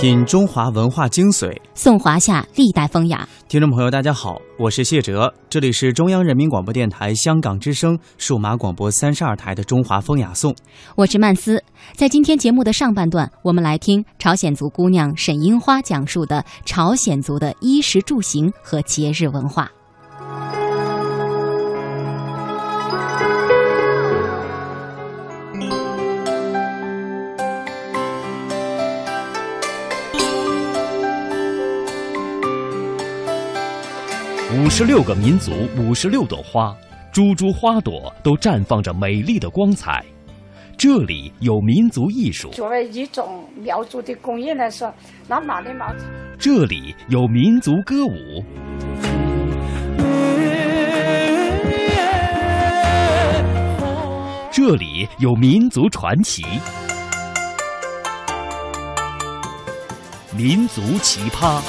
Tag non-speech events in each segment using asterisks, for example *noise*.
品中华文化精髓，颂华夏历代风雅。听众朋友，大家好，我是谢哲，这里是中央人民广播电台香港之声数码广播三十二台的《中华风雅颂》。我是曼斯。在今天节目的上半段，我们来听朝鲜族姑娘沈樱花讲述的朝鲜族的衣食住行和节日文化。十六个民族，五十六朵花，株株花朵都绽放着美丽的光彩。这里有民族艺术。作为一种苗族的工艺来说，那马的毛。这里有民族歌舞。这里有民族传奇。民族奇葩。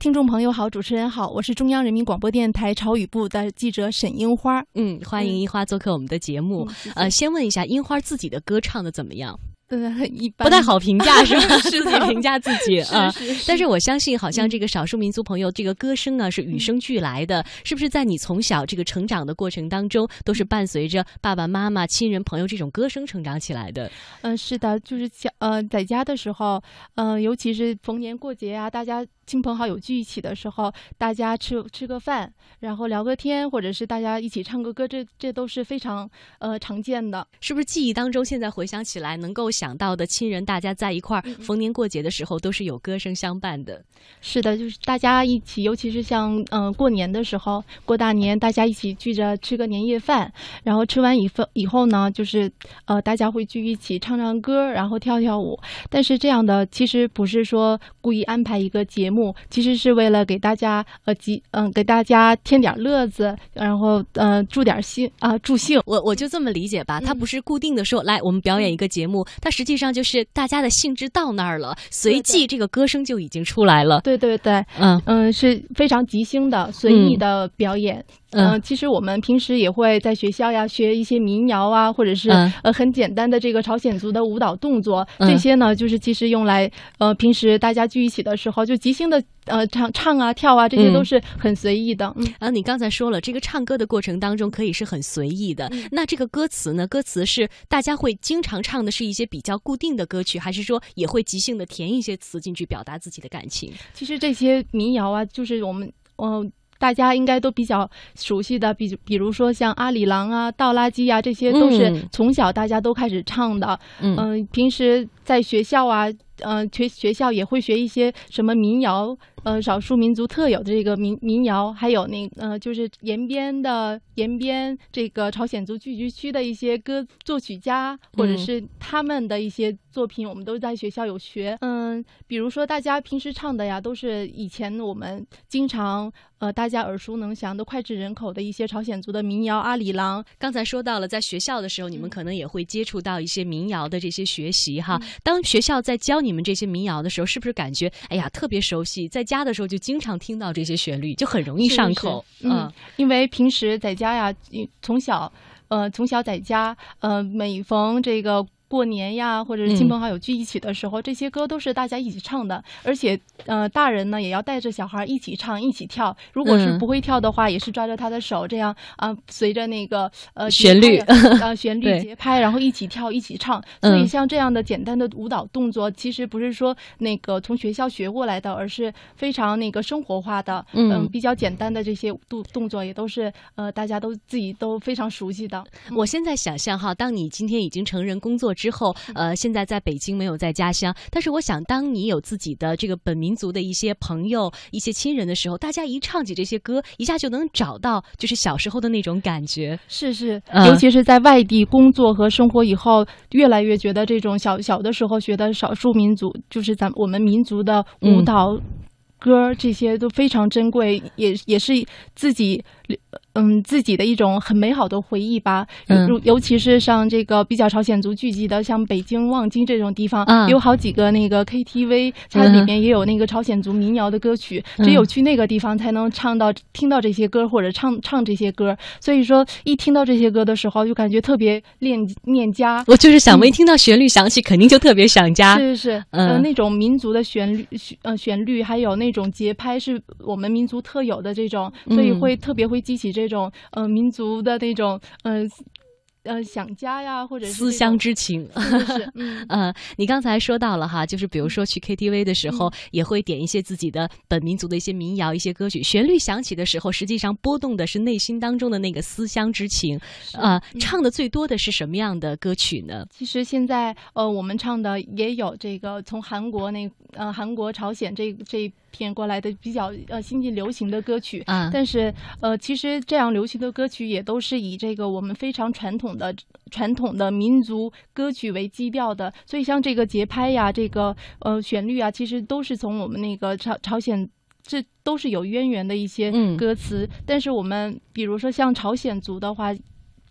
听众朋友好，主持人好，我是中央人民广播电台朝语部的记者沈樱花。嗯，欢迎樱花做客我们的节目。呃，先问一下，樱花自己的歌唱的怎么样？呃，一般不太好评价是吧？*laughs* 自己评价自己啊。但是我相信，好像这个少数民族朋友这个歌声啊是与生俱来的，是不是在你从小这个成长的过程当中，都是伴随着爸爸妈妈、亲人朋友这种歌声成长起来的？嗯，是的，就是小呃在家的时候，嗯，尤其是逢年过节啊，大家。亲朋好友聚一起的时候，大家吃吃个饭，然后聊个天，或者是大家一起唱个歌，这这都是非常呃常见的。是不是记忆当中现在回想起来能够想到的亲人，大家在一块儿逢年过节的时候都是有歌声相伴的？是的，就是大家一起，尤其是像嗯过年的时候，过大年，大家一起聚着吃个年夜饭，然后吃完以后以后呢，就是呃大家会聚一起唱唱歌，然后跳跳舞。但是这样的其实不是说故意安排一个节目。其实是为了给大家呃，集嗯，给大家添点乐子，然后嗯，助点兴啊，助兴。我我就这么理解吧，它不是固定的说来我们表演一个节目，它实际上就是大家的兴致到那儿了，随即这个歌声就已经出来了。对对对，嗯嗯，是非常即兴的、随意的表演。嗯，其实我们平时也会在学校呀学一些民谣啊，或者是呃很简单的这个朝鲜族的舞蹈动作，这些呢就是其实用来呃平时大家聚一起的时候就即兴的呃唱唱啊跳啊，这些都是很随意的。嗯，啊，你刚才说了，这个唱歌的过程当中可以是很随意的。那这个歌词呢？歌词是大家会经常唱的是一些比较固定的歌曲，还是说也会即兴的填一些词进去表达自己的感情？其实这些民谣啊，就是我们嗯。大家应该都比较熟悉的，比比如说像阿里郎啊、倒垃圾啊，这些都是从小大家都开始唱的。嗯，平时在学校啊，嗯，学学校也会学一些什么民谣。呃，少数民族特有的这个民民谣，还有那呃，就是延边的延边这个朝鲜族聚居区的一些歌作曲家，或者是他们的一些作品，我们都在学校有学。嗯，比如说大家平时唱的呀，都是以前我们经常呃大家耳熟能详的脍炙人口的一些朝鲜族的民谣《阿里郎》。刚才说到了，在学校的时候，你们可能也会接触到一些民谣的这些学习哈。当学校在教你们这些民谣的时候，是不是感觉哎呀特别熟悉？在家的时候就经常听到这些旋律，就很容易上口。嗯，因为平时在家呀，从小，呃，从小在家，呃，每逢这个。过年呀，或者是亲朋好友聚一起的时候，这些歌都是大家一起唱的，而且，呃，大人呢也要带着小孩一起唱、一起跳。如果是不会跳的话，也是抓着他的手，这样啊，随着那个呃旋律，呃旋律节拍，然后一起跳、一起唱。所以像这样的简单的舞蹈动作，其实不是说那个从学校学过来的，而是非常那个生活化的，嗯，比较简单的这些动动作，也都是呃大家都自己都非常熟悉的。我现在想象哈，当你今天已经成人工作。之后，呃，现在在北京没有在家乡，但是我想，当你有自己的这个本民族的一些朋友、一些亲人的时候，大家一唱起这些歌，一下就能找到就是小时候的那种感觉。是是，尤其是在外地工作和生活以后，越来越觉得这种小小的时候学的少数民族，就是咱我们民族的舞蹈、歌这些都非常珍贵，也也是自己嗯，自己的一种很美好的回忆吧。嗯，尤其是像这个比较朝鲜族聚集的，像北京、望京这种地方，有好几个那个 KTV，它里面也有那个朝鲜族民谣的歌曲。只有去那个地方才能唱到、听到这些歌或者唱唱这些歌。所以说，一听到这些歌的时候，就感觉特别恋念家。我就是想，一听到旋律响起，肯定就特别想家。是是是，呃，那种民族的旋律，呃，旋律还有那种节拍，是我们民族特有的这种，所以会特别会激起这。这种呃民族的那种呃呃想家呀，或者思乡之情，*laughs* 是嗯呃，你刚才说到了哈，就是比如说去 KTV 的时候，也会点一些自己的本民族的一些民谣、一些歌曲，旋律响起的时候，实际上波动的是内心当中的那个思乡之情。呃，唱的最多的是什么样的歌曲呢？其实现在呃，我们唱的也有这个从韩国那呃韩国朝鲜这这。片过来的比较呃新晋流行的歌曲，嗯，但是呃其实这样流行的歌曲也都是以这个我们非常传统的传统的民族歌曲为基调的，所以像这个节拍呀，这个呃旋律啊，其实都是从我们那个朝朝鲜，这都是有渊源的一些歌词。但是我们比如说像朝鲜族的话。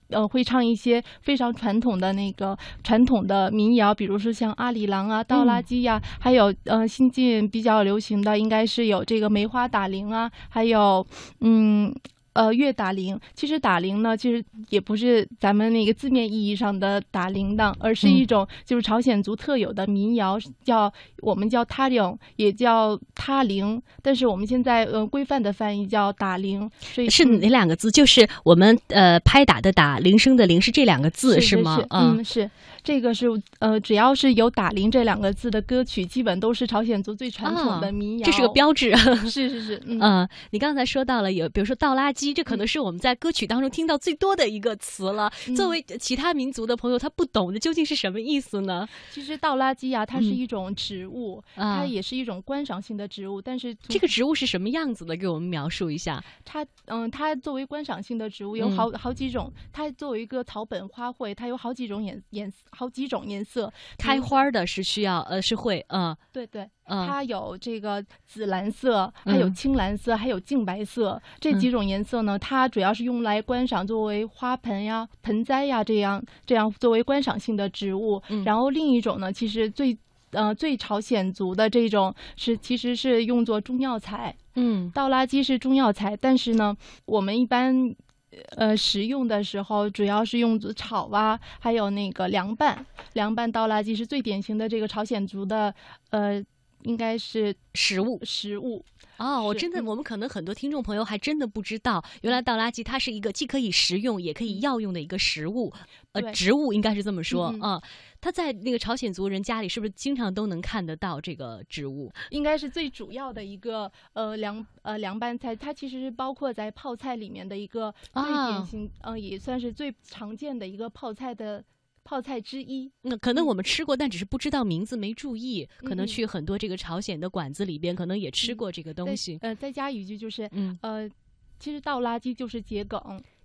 呃，会唱一些非常传统的那个传统的民谣，比如说像阿里郎啊、倒垃圾呀，还有呃，新近比较流行的应该是有这个梅花打铃啊，还有嗯。呃，乐打铃，其实打铃呢，其实也不是咱们那个字面意义上的打铃铛，而是一种就是朝鲜族特有的民谣，叫我们叫他铃，也叫他铃，但是我们现在呃规范的翻译叫打铃，所以是哪两个字？就是我们呃拍打的打，铃声的铃，是这两个字是吗？嗯，是。这个是呃，只要是有“打铃”这两个字的歌曲，基本都是朝鲜族最传统的民谣。这是个标志。*laughs* *laughs* 是是是，嗯，你刚才说到了有，比如说倒垃圾，这可能是我们在歌曲当中听到最多的一个词了。作为其他民族的朋友，他不懂的究竟是什么意思呢？其实倒垃圾呀，它是一种植物，它也是一种观赏性的植物。但是这个植物是什么样子的？给我们描述一下。它嗯，它作为观赏性的植物有好好几种。它作为一个草本花卉，它有好几种颜颜色。好几种颜色，开花的是需要呃是会嗯。对对，它有这个紫蓝色，还有青蓝色，还有净白色。这几种颜色呢，它主要是用来观赏，作为花盆呀、盆栽呀这样这样作为观赏性的植物。然后另一种呢，其实最呃最朝鲜族的这种是其实是用作中药材。嗯，倒垃圾是中药材，但是呢，我们一般。呃，食用的时候主要是用炒啊，还有那个凉拌，凉拌倒垃圾是最典型的这个朝鲜族的，呃，应该是食物食物。哦，我真的，我们可能很多听众朋友还真的不知道，原来倒垃圾它是一个既可以食用也可以药用的一个食物，呃，植物应该是这么说啊。它在那个朝鲜族人家里是不是经常都能看得到这个植物？应该是最主要的一个呃凉呃凉拌菜，它其实是包括在泡菜里面的一个最典型，嗯，也算是最常见的一个泡菜的。泡菜之一，那可能我们吃过，但只是不知道名字，没注意。可能去很多这个朝鲜的馆子里边，可能也吃过这个东西。呃，再加一句就是，嗯，呃，其实倒垃圾就是桔梗，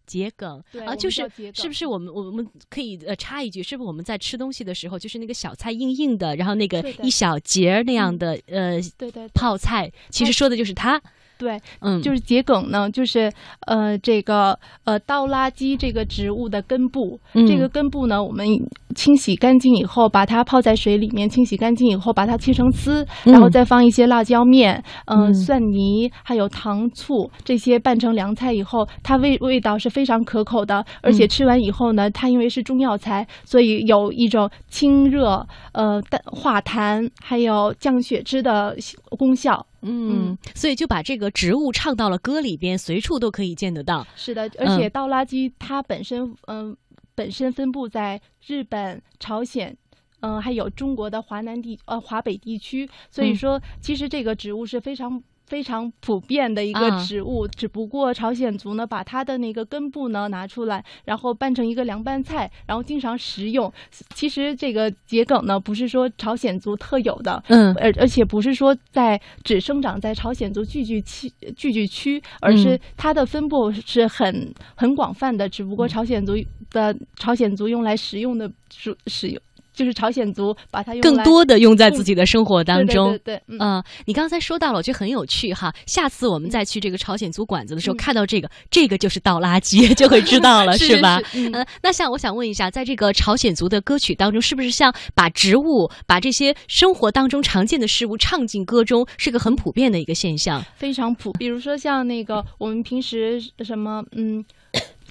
桔梗啊，就是是不是我们我们可以呃插一句，是不是我们在吃东西的时候，就是那个小菜硬硬的，然后那个一小节那样的呃，对对，泡菜，其实说的就是它。对，嗯，就是桔梗呢，就是呃，这个呃，倒垃圾这个植物的根部，这个根部呢，我们清洗干净以后，把它泡在水里面，清洗干净以后，把它切成丝，然后再放一些辣椒面、嗯，蒜泥，还有糖醋这些拌成凉菜以后，它味味道是非常可口的，而且吃完以后呢，它因为是中药材，所以有一种清热、呃淡化痰，还有降血脂的功效。嗯，所以就把这个植物唱到了歌里边，随处都可以见得到。是的，而且倒垃圾它本身，嗯，本身分布在日本、朝鲜，嗯，还有中国的华南地呃华北地区，所以说其实这个植物是非常。非常普遍的一个植物，只不过朝鲜族呢，把它的那个根部呢拿出来，然后拌成一个凉拌菜，然后经常食用。其实这个桔梗呢，不是说朝鲜族特有的，嗯，而而且不是说在只生长在朝鲜族聚居区聚居区，而是它的分布是很很广泛的。只不过朝鲜族的朝鲜族用来食用的食食用。就是朝鲜族把它用更多的用在自己的生活当中。对对对，嗯，你刚才说到了，我觉得很有趣哈。下次我们再去这个朝鲜族馆子的时候，看到这个，这个就是倒垃圾，*laughs* 就会知道了，是吧？嗯，那像我想问一下，在这个朝鲜族的歌曲当中，是不是像把植物、把这些生活当中常见的事物唱进歌中，是个很普遍的一个现象？非常普，比如说像那个我们平时什么，嗯。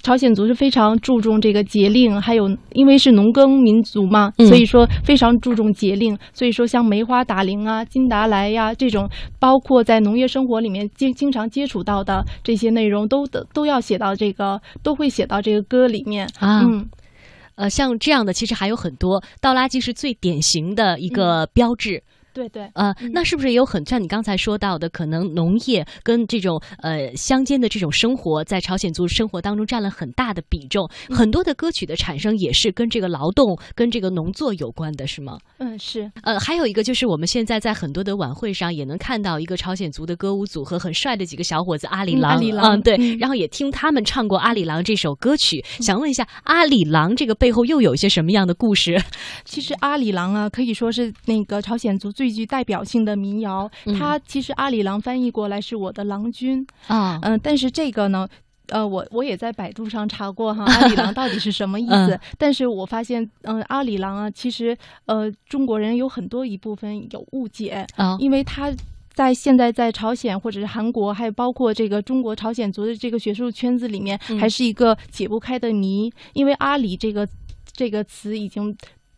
朝鲜族是非常注重这个节令，还有因为是农耕民族嘛，所以说非常注重节令。所以说像梅花打铃啊、金达莱呀这种，包括在农业生活里面经经常接触到的这些内容，都都都要写到这个，都会写到这个歌里面啊。嗯，呃，像这样的其实还有很多，倒垃圾是最典型的一个标志。对对，呃，那是不是也有很像你刚才说到的，可能农业跟这种呃乡间的这种生活，在朝鲜族生活当中占了很大的比重，很多的歌曲的产生也是跟这个劳动、跟这个农作有关的，是吗？嗯，是。呃，还有一个就是我们现在在很多的晚会上也能看到一个朝鲜族的歌舞组合，很帅的几个小伙子阿里郎，阿里郎，嗯，对，然后也听他们唱过《阿里郎》这首歌曲，想问一下，阿里郎这个背后又有一些什么样的故事？其实阿里郎啊，可以说是那个朝鲜族最具代表性。的民谣，它其实阿里郎翻译过来是我的郎君啊，嗯，但是这个呢，呃，我我也在百度上查过哈，*laughs* 阿里郎到底是什么意思？但是我发现，嗯，阿里郎啊，其实呃，中国人有很多一部分有误解啊，因为他在现在在朝鲜或者是韩国，还有包括这个中国朝鲜族的这个学术圈子里面，还是一个解不开的谜，因为阿里这个这个词已经。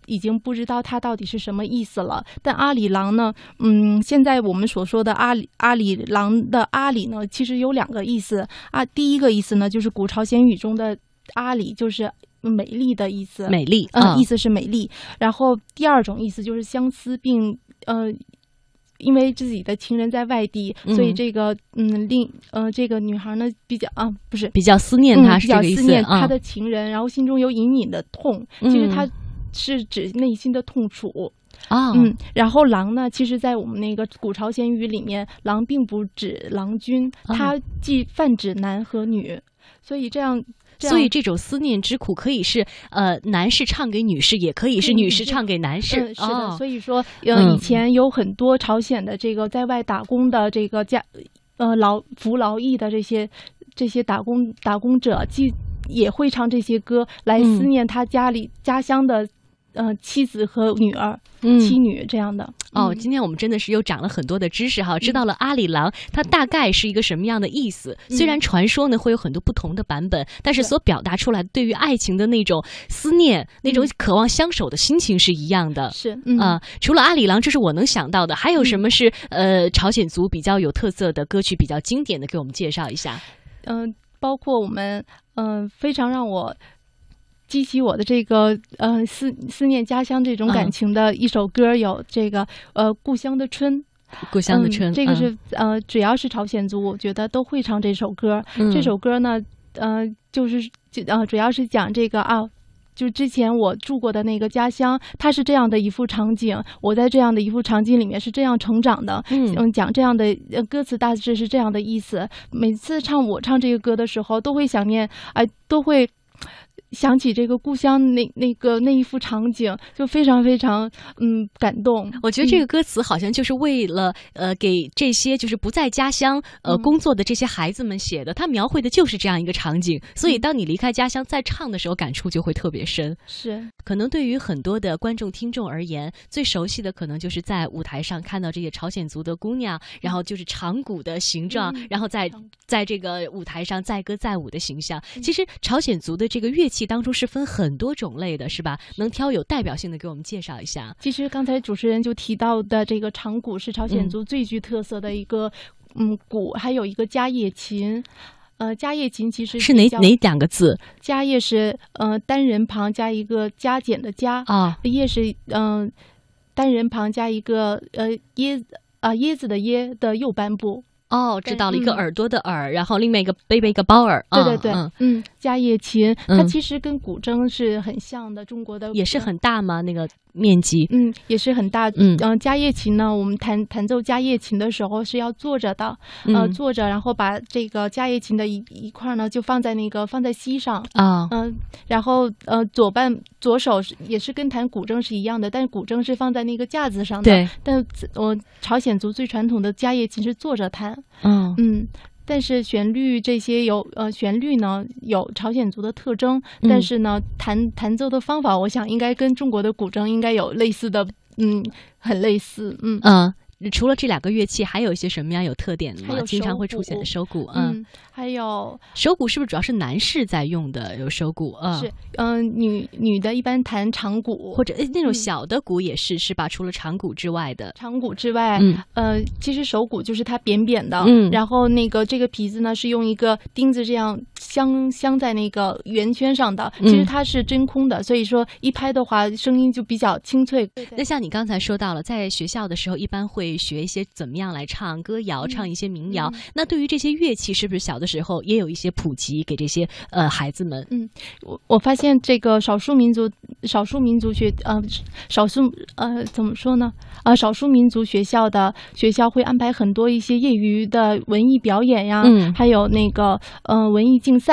已经不知道它到底是什么意思了。但阿里郎呢？嗯，现在我们所说的阿里阿里郎的阿里呢，其实有两个意思啊。第一个意思呢，就是古朝鲜语中的阿里，就是美丽的意思，美丽，嗯，意思是美丽。然后第二种意思就是相思，并呃，因为自己的情人在外地，所以这个嗯，另呃，这个女孩呢比较啊，不是比较思念他，比较思念他的情人，然后心中有隐隐的痛。其实他。是指内心的痛楚啊，嗯，然后狼呢，其实，在我们那个古朝鲜语里面，狼并不指郎君，它既泛指男和女，所以这样，所以这种思念之苦可以是呃，男士唱给女士，也可以是女士唱给男士，是的。所以说，呃，以前有很多朝鲜的这个在外打工的这个家，呃，劳服劳役的这些这些打工打工者，既也会唱这些歌来思念他家里家乡的。嗯，妻子和女儿，嗯妻女这样的哦。今天我们真的是又长了很多的知识哈，知道了阿里郎它大概是一个什么样的意思。虽然传说呢会有很多不同的版本，但是所表达出来对于爱情的那种思念、那种渴望相守的心情是一样的。是啊，除了阿里郎，这是我能想到的。还有什么是呃朝鲜族比较有特色的歌曲，比较经典的，给我们介绍一下？嗯，包括我们嗯非常让我。激起我的这个呃思思念家乡这种感情的一首歌，有这个呃《故乡的春》。故乡的春，这个是呃，只要是朝鲜族，我觉得都会唱这首歌。这首歌呢，呃，就是就呃，主要是讲这个啊，就之前我住过的那个家乡，它是这样的一幅场景。我在这样的一幅场景里面是这样成长的。嗯，讲这样的歌词大致是这样的意思。每次唱我唱这个歌的时候，都会想念，哎，都会。想起这个故乡那那个那一幅场景，就非常非常嗯感动。我觉得这个歌词好像就是为了呃给这些就是不在家乡呃工作的这些孩子们写的，他描绘的就是这样一个场景。所以当你离开家乡再唱的时候，感触就会特别深。是，可能对于很多的观众听众而言，最熟悉的可能就是在舞台上看到这些朝鲜族的姑娘，然后就是长鼓的形状，然后在在这个舞台上载歌载舞的形象。其实朝鲜族的这个乐器。器当中是分很多种类的，是吧？能挑有代表性的给我们介绍一下？其实刚才主持人就提到的这个长鼓是朝鲜族最具特色的一个嗯鼓，还有一个家业琴。呃，家业琴其实是哪哪两个字？家业是呃单人旁加一个加减的加啊，叶是嗯单人旁加一个呃椰啊椰子的椰的右半部。哦，知道了一个耳朵的耳，然后另外一个背背一个包耳。对对对，嗯，家叶琴，它其实跟古筝是很像的，中国的也是很大吗？那个面积？嗯，也是很大。嗯嗯，家叶琴呢，我们弹弹奏家叶琴的时候是要坐着的，呃，坐着，然后把这个家叶琴的一一块呢，就放在那个放在膝上啊，嗯，然后呃，左半左手是也是跟弹古筝是一样的，但是古筝是放在那个架子上的。对，但我朝鲜族最传统的家叶琴是坐着弹。嗯嗯，但是旋律这些有呃旋律呢有朝鲜族的特征，但是呢弹弹奏的方法，我想应该跟中国的古筝应该有类似的，嗯，很类似，嗯嗯。除了这两个乐器，还有一些什么样有特点的吗？经常会出现的手鼓，嗯，还有手鼓是不是主要是男士在用的？有手鼓，嗯，是，嗯，女女的一般弹长鼓或者那种小的鼓也是，是吧？除了长鼓之外的，长鼓之外，嗯，呃，其实手鼓就是它扁扁的，嗯，然后那个这个皮子呢是用一个钉子这样镶镶在那个圆圈上的，其实它是真空的，所以说一拍的话声音就比较清脆。那像你刚才说到了，在学校的时候一般会。学一些怎么样来唱歌谣，唱一些民谣。那对于这些乐器，是不是小的时候也有一些普及给这些呃孩子们？嗯，我我发现这个少数民族少数民族学呃少数呃怎么说呢？啊，少数民族学校的学校会安排很多一些业余的文艺表演呀，还有那个呃文艺竞赛。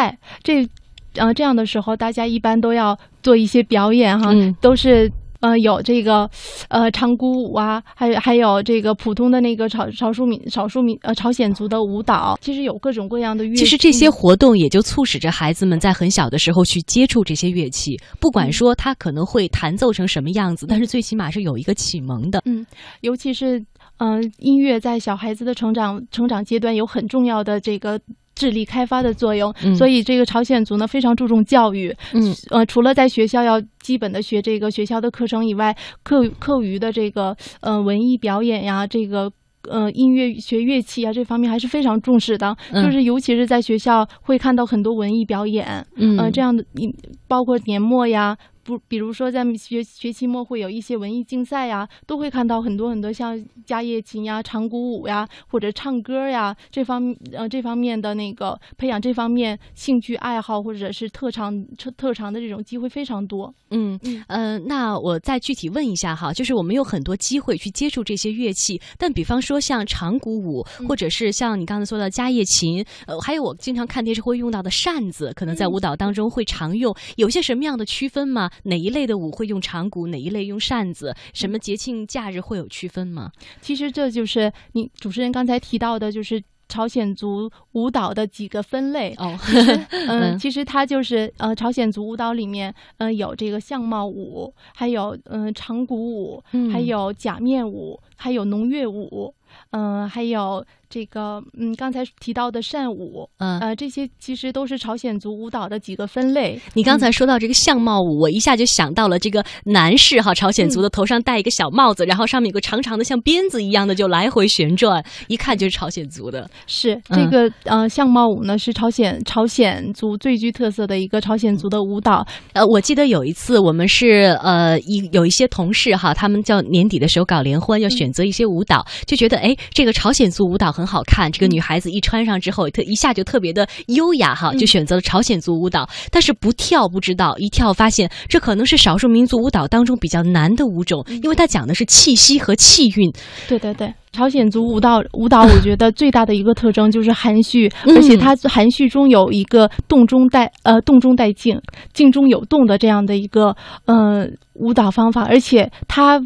这呃这样的时候，大家一般都要做一些表演哈，都是。呃，有这个，呃，长鼓舞啊，还有还有这个普通的那个少少数民少数民呃朝鲜族的舞蹈，其实有各种各样的乐器。其实这些活动也就促使着孩子们在很小的时候去接触这些乐器，不管说他可能会弹奏成什么样子，但是最起码是有一个启蒙的。嗯，尤其是嗯，音乐在小孩子的成长成长阶段有很重要的这个。智力开发的作用，所以这个朝鲜族呢非常注重教育。嗯，呃，除了在学校要基本的学这个学校的课程以外，课课余的这个呃文艺表演呀，这个呃音乐学乐器啊这方面还是非常重视的。就是尤其是在学校会看到很多文艺表演，嗯，这样的你包括年末呀。不，比如说在学学期末会有一些文艺竞赛呀，都会看到很多很多像家叶琴呀、长鼓舞呀，或者唱歌呀这方呃这方面的那个培养这方面兴趣爱好或者是特长特特长的这种机会非常多。嗯嗯呃，那我再具体问一下哈，就是我们有很多机会去接触这些乐器，但比方说像长鼓舞，或者是像你刚才说的家叶琴，呃，还有我经常看电视会用到的扇子，可能在舞蹈当中会常用，有些什么样的区分吗？哪一类的舞会用长鼓，哪一类用扇子？什么节庆假日会有区分吗？其实这就是你主持人刚才提到的，就是朝鲜族舞蹈的几个分类哦。*laughs* 嗯，其实它就是呃，朝鲜族舞蹈里面，嗯，有这个相貌舞，还有嗯长鼓舞，还有假面舞，还有农乐舞，嗯，还有。这个嗯，刚才提到的扇舞，嗯呃，这些其实都是朝鲜族舞蹈的几个分类。你刚才说到这个相貌舞，我一下就想到了这个男士哈，朝鲜族的头上戴一个小帽子，然后上面有个长长的像鞭子一样的，就来回旋转，一看就是朝鲜族的。是这个呃，相貌舞呢是朝鲜朝鲜族最具特色的一个朝鲜族的舞蹈。呃，我记得有一次我们是呃一有一些同事哈，他们叫年底的时候搞联欢，要选择一些舞蹈，就觉得哎，这个朝鲜族舞蹈很。很好看，这个女孩子一穿上之后，特一下就特别的优雅哈，就选择了朝鲜族舞蹈。但是不跳不知道，一跳发现这可能是少数民族舞蹈当中比较难的舞种，因为它讲的是气息和气韵。对对对，朝鲜族舞蹈舞蹈，*laughs* 我觉得最大的一个特征就是含蓄，而且它含蓄中有一个动中带呃动中带静，静中有动的这样的一个呃舞蹈方法，而且它。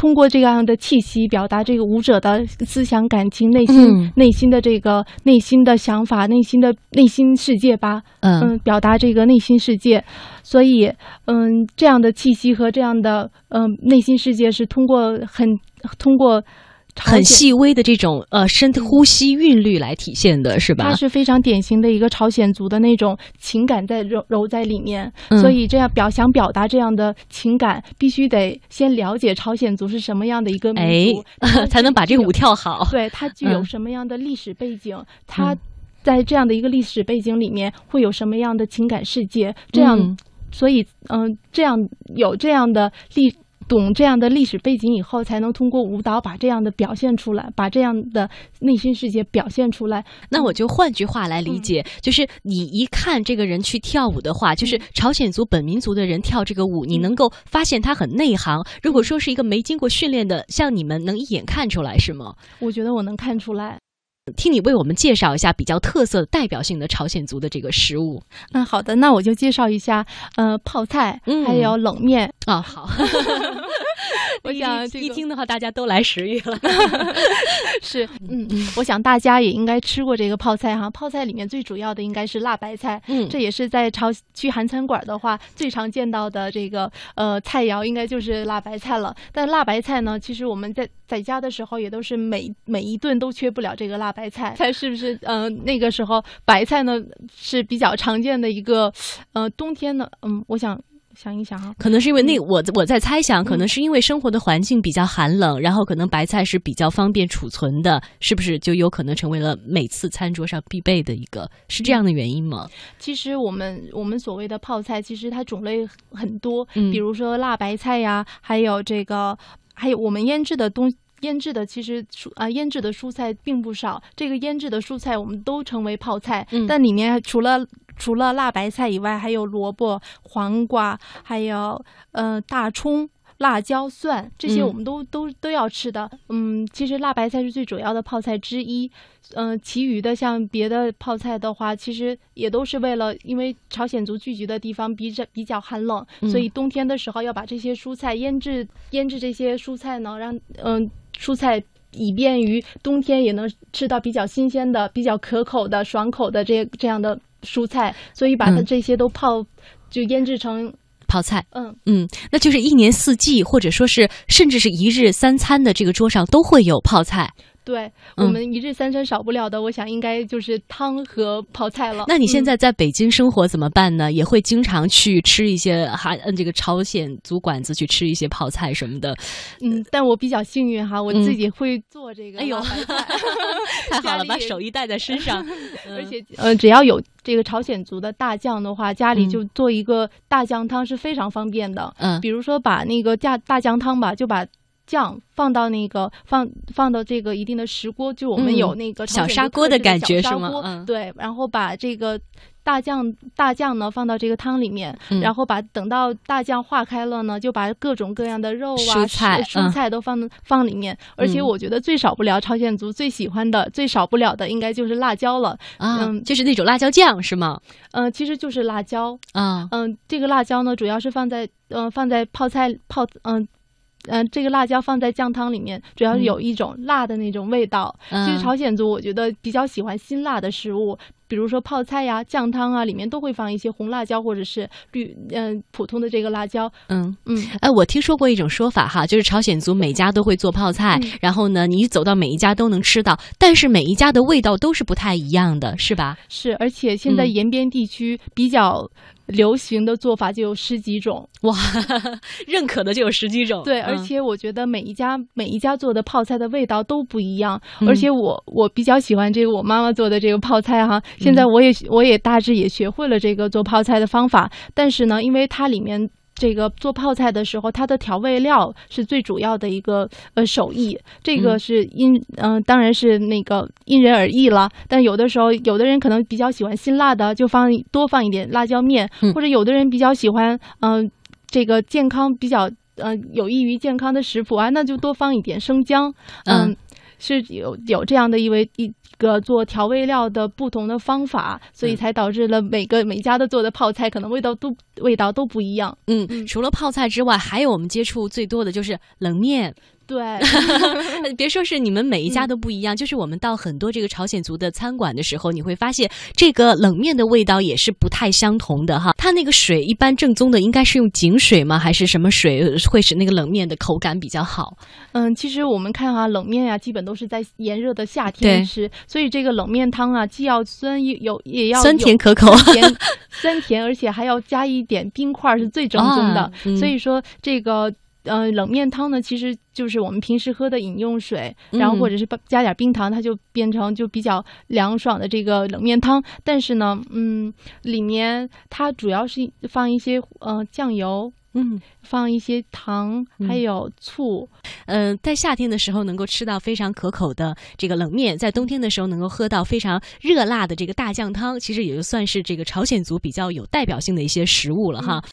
通过这样的气息表达这个舞者的思想感情、内心内心的这个内心的想法、内心的内心世界吧。嗯，表达这个内心世界，所以嗯，这样的气息和这样的嗯内心世界是通过很通过。很细微的这种呃深呼吸韵律来体现的是吧？它是非常典型的一个朝鲜族的那种情感在揉揉在里面，所以这样表想表达这样的情感，必须得先了解朝鲜族是什么样的一个民族，*laughs* 才能把这个舞跳好。对，它具有什么样的历史背景？它在这样的一个历史背景里面会有什么样的情感世界？这样，所以嗯，这样有这样的历。懂这样的历史背景以后，才能通过舞蹈把这样的表现出来，把这样的内心世界表现出来。那我就换句话来理解，就是你一看这个人去跳舞的话，就是朝鲜族本民族的人跳这个舞，你能够发现他很内行。如果说是一个没经过训练的，像你们能一眼看出来是吗？我觉得我能看出来。听你为我们介绍一下比较特色、代表性的朝鲜族的这个食物。嗯，好的，那我就介绍一下，呃，泡菜，还有冷面啊。好，*laughs* *laughs* 我想一听的话，大家都来食欲了。*laughs* 是，嗯，我想大家也应该吃过这个泡菜哈。泡菜里面最主要的应该是辣白菜，嗯，这也是在朝去韩餐馆的话最常见到的这个呃菜肴，应该就是辣白菜了。但辣白菜呢，其实我们在在家的时候也都是每每一顿都缺不了这个辣白。菜菜是不是？嗯，那个时候白菜呢是比较常见的一个，呃，冬天呢。嗯，我想想一想哈，可能是因为那我我在猜想，可能是因为生活的环境比较寒冷，然后可能白菜是比较方便储存的，是不是就有可能成为了每次餐桌上必备的一个？是这样的原因吗？其实我们我们所谓的泡菜，其实它种类很多，比如说辣白菜呀，还有这个，还有我们腌制的东。腌制的其实蔬啊，腌制的蔬菜并不少。这个腌制的蔬菜我们都称为泡菜，但里面除了除了辣白菜以外，还有萝卜、黄瓜，还有呃大葱、辣椒、蒜，这些我们都都都要吃的。嗯，其实辣白菜是最主要的泡菜之一。嗯，其余的像别的泡菜的话，其实也都是为了，因为朝鲜族聚集的地方比较比较寒冷，所以冬天的时候要把这些蔬菜腌制腌制这些蔬菜呢，让嗯。蔬菜以便于冬天也能吃到比较新鲜的、比较可口的、爽口的这这样的蔬菜，所以把它这些都泡就腌制成泡菜。嗯嗯，那就是一年四季，或者说是甚至是一日三餐的这个桌上都会有泡菜。对我们一日三餐少不了的，我想应该就是汤和泡菜了。那你现在在北京生活怎么办呢？也会经常去吃一些韩嗯这个朝鲜族馆子去吃一些泡菜什么的。嗯，但我比较幸运哈，我自己会做这个。哎呦，*laughs* 太好了，*laughs* 把手艺带在身上。*laughs* 而且呃，只要有这个朝鲜族的大酱的话，家里就做一个大酱汤是非常方便的。嗯，比如说把那个大大酱汤吧，就把。酱放到那个放放到这个一定的石锅，就我们有那个小砂锅的感觉是吗？对，然后把这个大酱大酱呢放到这个汤里面，然后把等到大酱化开了呢，就把各种各样的肉啊、蔬菜、蔬菜都放放里面。而且我觉得最少不了朝鲜族最喜欢的、最少不了的应该就是辣椒了。嗯，就是那种辣椒酱是吗？嗯，其实就是辣椒啊。嗯，这个辣椒呢，主要是放在嗯放在泡菜泡嗯。嗯，这个辣椒放在酱汤里面，主要是有一种辣的那种味道。其实朝鲜族我觉得比较喜欢辛辣的食物，比如说泡菜呀、酱汤啊，里面都会放一些红辣椒或者是绿嗯普通的这个辣椒。嗯嗯，哎，我听说过一种说法哈，就是朝鲜族每家都会做泡菜，然后呢，你走到每一家都能吃到，但是每一家的味道都是不太一样的，是吧？是，而且现在延边地区比较。流行的做法就有十几种哇，*laughs* 认可的就有十几种。对，而且我觉得每一家每一家做的泡菜的味道都不一样。而且我我比较喜欢这个我妈妈做的这个泡菜哈。现在我也我也大致也学会了这个做泡菜的方法，但是呢，因为它里面。这个做泡菜的时候，它的调味料是最主要的一个呃手艺，这个是因嗯，当然是那个因人而异了。但有的时候，有的人可能比较喜欢辛辣的，就放多放一点辣椒面；或者有的人比较喜欢嗯，这个健康比较嗯有益于健康的食谱啊，那就多放一点生姜。嗯，是有有这样的一位一。个做调味料的不同的方法，所以才导致了每个每家的做的泡菜可能味道都味道都不一样。嗯，除了泡菜之外，还有我们接触最多的就是冷面。对，*laughs* 别说是你们每一家都不一样，就是我们到很多这个朝鲜族的餐馆的时候，你会发现这个冷面的味道也是不太相同的哈。它那个水一般正宗的应该是用井水吗？还是什么水会使那个冷面的口感比较好？嗯，其实我们看哈，冷面呀，基本都是在炎热的夏天吃，所以这个冷面汤啊，既要酸有也要酸甜可口，酸甜，而且还要加一点冰块是最正宗的。*laughs* 所以说这个。呃，冷面汤呢，其实就是我们平时喝的饮用水，然后或者是加点冰糖，它就变成就比较凉爽的这个冷面汤。但是呢，嗯，里面它主要是放一些呃酱油，嗯，放一些糖，还有醋。嗯，在夏天的时候能够吃到非常可口的这个冷面，在冬天的时候能够喝到非常热辣的这个大酱汤，其实也就算是这个朝鲜族比较有代表性的一些食物了哈。嗯，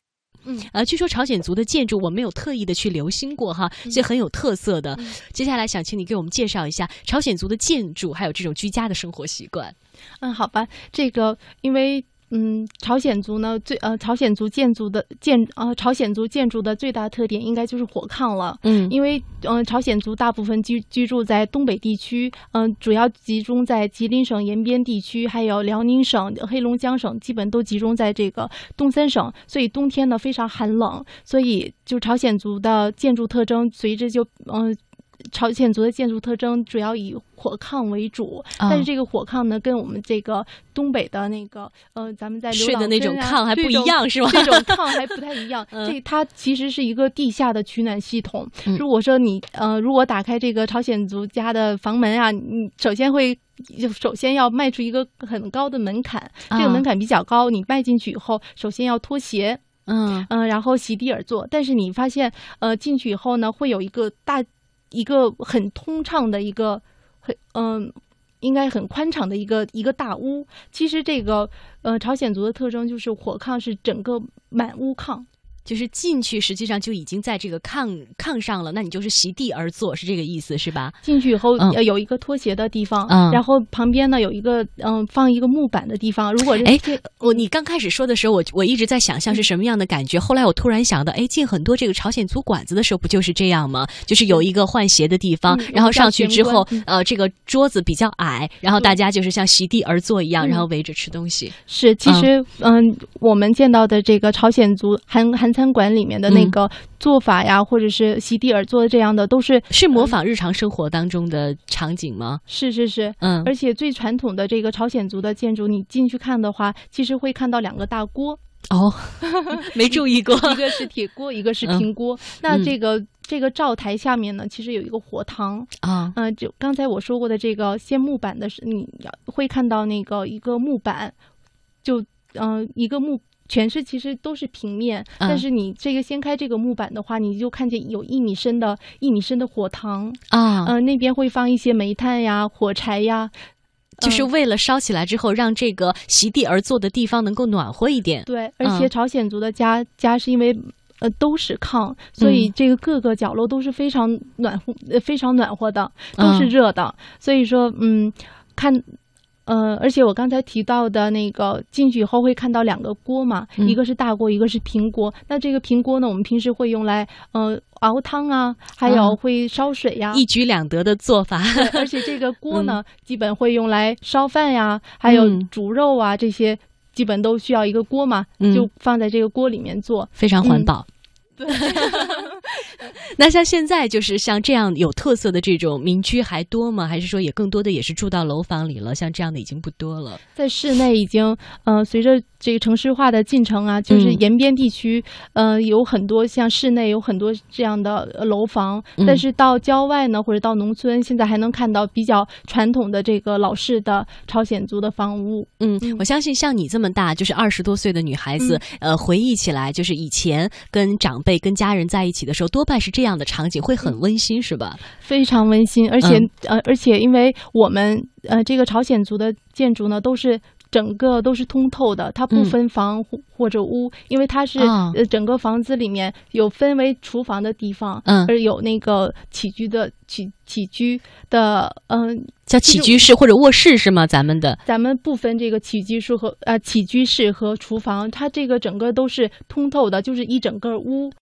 呃，据说朝鲜族的建筑我没有特意的去留心过哈，这很有特色的。接下来想请你给我们介绍一下朝鲜族的建筑，还有这种居家的生活习惯。嗯，好吧，这个因为。嗯，朝鲜族呢，最呃，朝鲜族建筑的建呃，朝鲜族建筑的最大特点应该就是火炕了。嗯，因为嗯，朝鲜族大部分居居住在东北地区，嗯，主要集中在吉林省延边地区，还有辽宁省、黑龙江省，基本都集中在这个东三省，所以冬天呢非常寒冷，所以就朝鲜族的建筑特征随之就嗯。朝鲜族的建筑特征主要以火炕为主，但是这个火炕呢，跟我们这个东北的那个呃，咱们在睡的那种炕还不一样，是吗？这种炕还不太一样。*laughs* 这它其实是一个地下的取暖系统。如果说你呃，如果打开这个朝鲜族家的房门啊，你首先会首先要迈出一个很高的门槛，这个门槛比较高，你迈进去以后，首先要脱鞋，嗯嗯，然后席地而坐。但是你发现呃，进去以后呢，会有一个大。一个很通畅的一个很嗯，应该很宽敞的一个一个大屋。其实这个呃，朝鲜族的特征就是火炕是整个满屋炕。就是进去，实际上就已经在这个炕炕上了。那你就是席地而坐，是这个意思，是吧？进去以后有一个脱鞋的地方，然后旁边呢有一个嗯放一个木板的地方。如果是哎，我你刚开始说的时候，我我一直在想象是什么样的感觉。后来我突然想到，哎，进很多这个朝鲜族馆子的时候，不就是这样吗？就是有一个换鞋的地方，然后上去之后，呃，这个桌子比较矮，然后大家就是像席地而坐一样，然后围着吃东西。是，其实嗯，我们见到的这个朝鲜族韩韩。餐馆里面的那个做法呀，或者是席地而坐的这样的，都是是模仿日常生活当中的场景吗？是是是，嗯，而且最传统的这个朝鲜族的建筑，你进去看的话，其实会看到两个大锅。哦，*laughs* 没注意过，*laughs* 一个是铁锅，一个是平锅。那这个这个灶台下面呢，其实有一个火塘啊，嗯，就刚才我说过的这个掀木板的是，你会看到那个一个木板，就嗯一个木。全是其实都是平面，但是你这个掀开这个木板的话，你就看见有一米深的一米深的火塘啊，嗯，那边会放一些煤炭呀、火柴呀，就是为了烧起来之后，让这个席地而坐的地方能够暖和一点。对，而且朝鲜族的家家是因为呃都是炕，所以这个各个角落都是非常暖和、非常暖和的，都是热的。所以说，嗯，看。呃，而且我刚才提到的那个进去以后会看到两个锅嘛，一个是大锅，一个是平锅。那这个平锅呢，我们平时会用来呃熬汤啊，还有会烧水呀，一举两得的做法。而且这个锅呢，基本会用来烧饭呀，还有煮肉啊这些，基本都需要一个锅嘛，就放在这个锅里面做，非常环保。对。*laughs* 那像现在就是像这样有特色的这种民居还多吗？还是说也更多的也是住到楼房里了？像这样的已经不多了。在室内已经，呃，随着这个城市化的进程啊，就是延边地区，呃，有很多像室内有很多这样的楼房。但是到郊外呢，或者到农村，现在还能看到比较传统的这个老式的朝鲜族的房屋。嗯，我相信像你这么大，就是二十多岁的女孩子，呃，回忆起来，就是以前跟长辈、跟家人在一起的时候，多半是这样的场景，会很温馨，是吧？非常温馨，而且呃，而且因为我们呃，这个朝鲜族的建筑呢，都是。整个都是通透的，它不分房或者屋，因为它是呃整个房子里面有分为厨房的地方，嗯，而有那个起居的起起居的，嗯，叫起居室或者卧室是吗？咱们的咱们不分这个起居室和呃起居室和厨房，它这个整个都是通透的，就是一整个屋。